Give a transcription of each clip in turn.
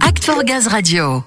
Act for Gaz Radio.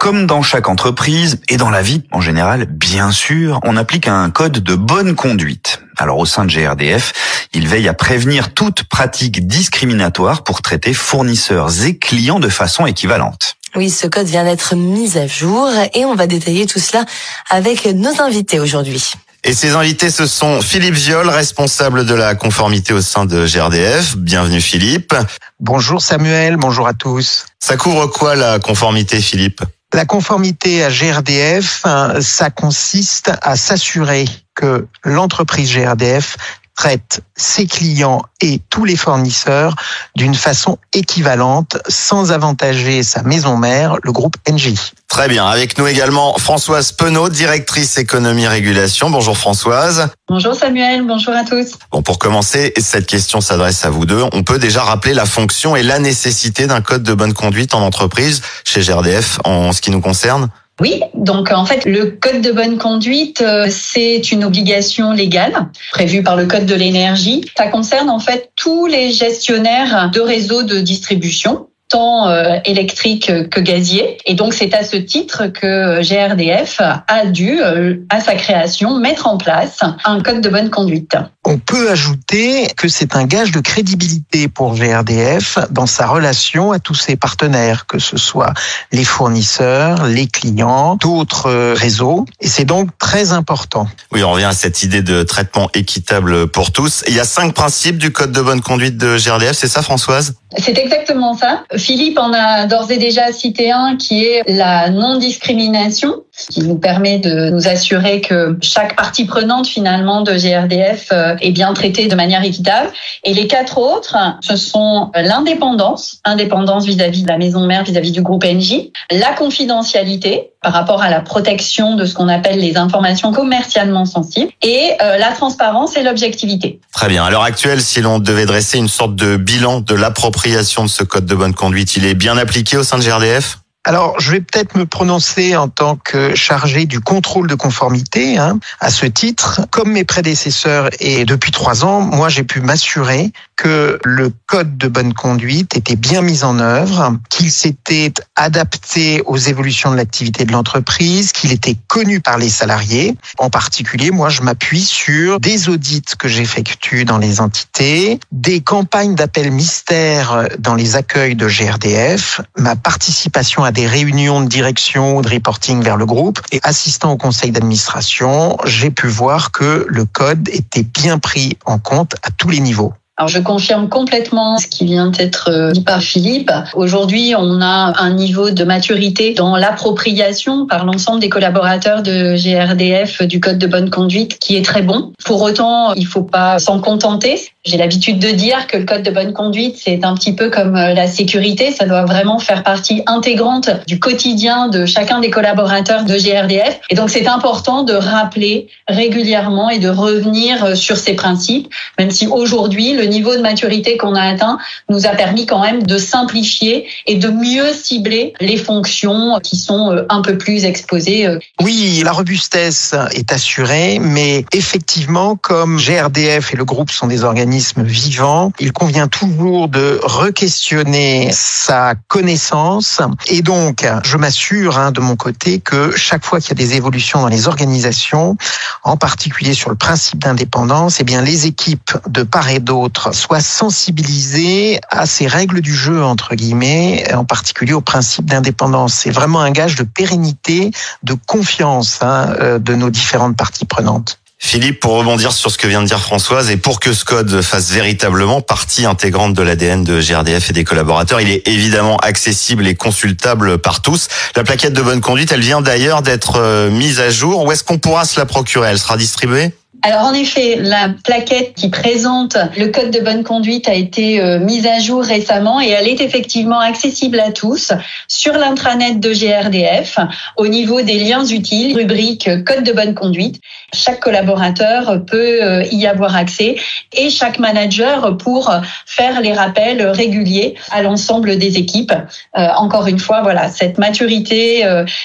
Comme dans chaque entreprise et dans la vie en général, bien sûr, on applique un code de bonne conduite. Alors au sein de GRDF, il veille à prévenir toute pratique discriminatoire pour traiter fournisseurs et clients de façon équivalente. Oui, ce code vient d'être mis à jour et on va détailler tout cela avec nos invités aujourd'hui. Et ces invités, ce sont Philippe Viol, responsable de la conformité au sein de GRDF. Bienvenue Philippe. Bonjour Samuel, bonjour à tous. Ça couvre quoi la conformité Philippe? La conformité à GRDF, ça consiste à s'assurer que l'entreprise GRDF traite ses clients et tous les fournisseurs d'une façon équivalente sans avantager sa maison mère, le groupe NJ. Très bien. Avec nous également Françoise Penaud, directrice économie régulation. Bonjour Françoise. Bonjour Samuel, bonjour à tous. Bon, pour commencer, cette question s'adresse à vous deux. On peut déjà rappeler la fonction et la nécessité d'un code de bonne conduite en entreprise chez GRDF en ce qui nous concerne? Oui, donc en fait, le code de bonne conduite, euh, c'est une obligation légale prévue par le code de l'énergie. Ça concerne en fait tous les gestionnaires de réseaux de distribution tant euh, électrique que gazier. Et donc c'est à ce titre que GRDF a dû, euh, à sa création, mettre en place un code de bonne conduite. On peut ajouter que c'est un gage de crédibilité pour GRDF dans sa relation à tous ses partenaires, que ce soit les fournisseurs, les clients, d'autres réseaux. Et c'est donc très important. Oui, on revient à cette idée de traitement équitable pour tous. Il y a cinq principes du code de bonne conduite de GRDF, c'est ça Françoise? C'est exactement ça. Philippe en a d'ores et déjà cité un qui est la non-discrimination, qui nous permet de nous assurer que chaque partie prenante finalement de GRDF euh, est bien traitée de manière équitable. Et les quatre autres, ce sont l'indépendance, indépendance vis-à-vis de la maison mère, vis-à-vis du groupe NJ, la confidentialité par rapport à la protection de ce qu'on appelle les informations commercialement sensibles et euh, la transparence et l'objectivité. Très bien. À l'heure actuelle, si l'on devait dresser une sorte de bilan de l'appropriation de ce code de bonne conduite, il est bien appliqué au sein de GRDF alors, je vais peut-être me prononcer en tant que chargé du contrôle de conformité. Hein. À ce titre, comme mes prédécesseurs et depuis trois ans, moi, j'ai pu m'assurer que le code de bonne conduite était bien mis en œuvre, qu'il s'était adapté aux évolutions de l'activité de l'entreprise, qu'il était connu par les salariés. En particulier, moi, je m'appuie sur des audits que j'effectue dans les entités, des campagnes d'appel mystère dans les accueils de GRDF, ma participation à des réunions de direction de reporting vers le groupe et assistant au conseil d'administration, j'ai pu voir que le code était bien pris en compte à tous les niveaux. Alors je confirme complètement ce qui vient d'être euh, dit par Philippe. Aujourd'hui, on a un niveau de maturité dans l'appropriation par l'ensemble des collaborateurs de GRDF du code de bonne conduite qui est très bon. Pour autant, il faut pas s'en contenter. J'ai l'habitude de dire que le code de bonne conduite, c'est un petit peu comme euh, la sécurité, ça doit vraiment faire partie intégrante du quotidien de chacun des collaborateurs de GRDF. Et donc c'est important de rappeler régulièrement et de revenir euh, sur ces principes, même si aujourd'hui le niveau de maturité qu'on a atteint nous a permis quand même de simplifier et de mieux cibler les fonctions qui sont euh, un peu plus exposées. Oui, la robustesse est assurée, mais effectivement, comme GRDF et le groupe sont des organismes vivant, il convient toujours de re-questionner sa connaissance. Et donc, je m'assure hein, de mon côté que chaque fois qu'il y a des évolutions dans les organisations, en particulier sur le principe d'indépendance, eh bien, les équipes de part et d'autre soient sensibilisées à ces règles du jeu, entre guillemets, en particulier au principe d'indépendance. C'est vraiment un gage de pérennité, de confiance hein, euh, de nos différentes parties prenantes. Philippe, pour rebondir sur ce que vient de dire Françoise, et pour que ce code fasse véritablement partie intégrante de l'ADN de GRDF et des collaborateurs, il est évidemment accessible et consultable par tous. La plaquette de bonne conduite, elle vient d'ailleurs d'être euh, mise à jour. Où est-ce qu'on pourra se la procurer? Elle sera distribuée? Alors en effet, la plaquette qui présente le code de bonne conduite a été euh, mise à jour récemment et elle est effectivement accessible à tous sur l'intranet de GRDF au niveau des liens utiles, rubrique code de bonne conduite. Chaque collaborateur peut euh, y avoir accès et chaque manager pour faire les rappels réguliers à l'ensemble des équipes. Euh, encore une fois, voilà, cette maturité,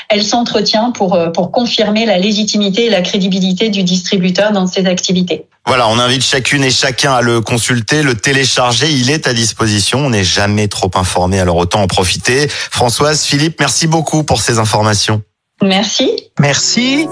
elle s'entretient pour pour confirmer la légitimité et la crédibilité du distributeur dans ses activités. Voilà, on invite chacune et chacun à le consulter, le télécharger. Il est à disposition. On n'est jamais trop informé, alors autant en profiter. Françoise, Philippe, merci beaucoup pour ces informations. Merci. Merci.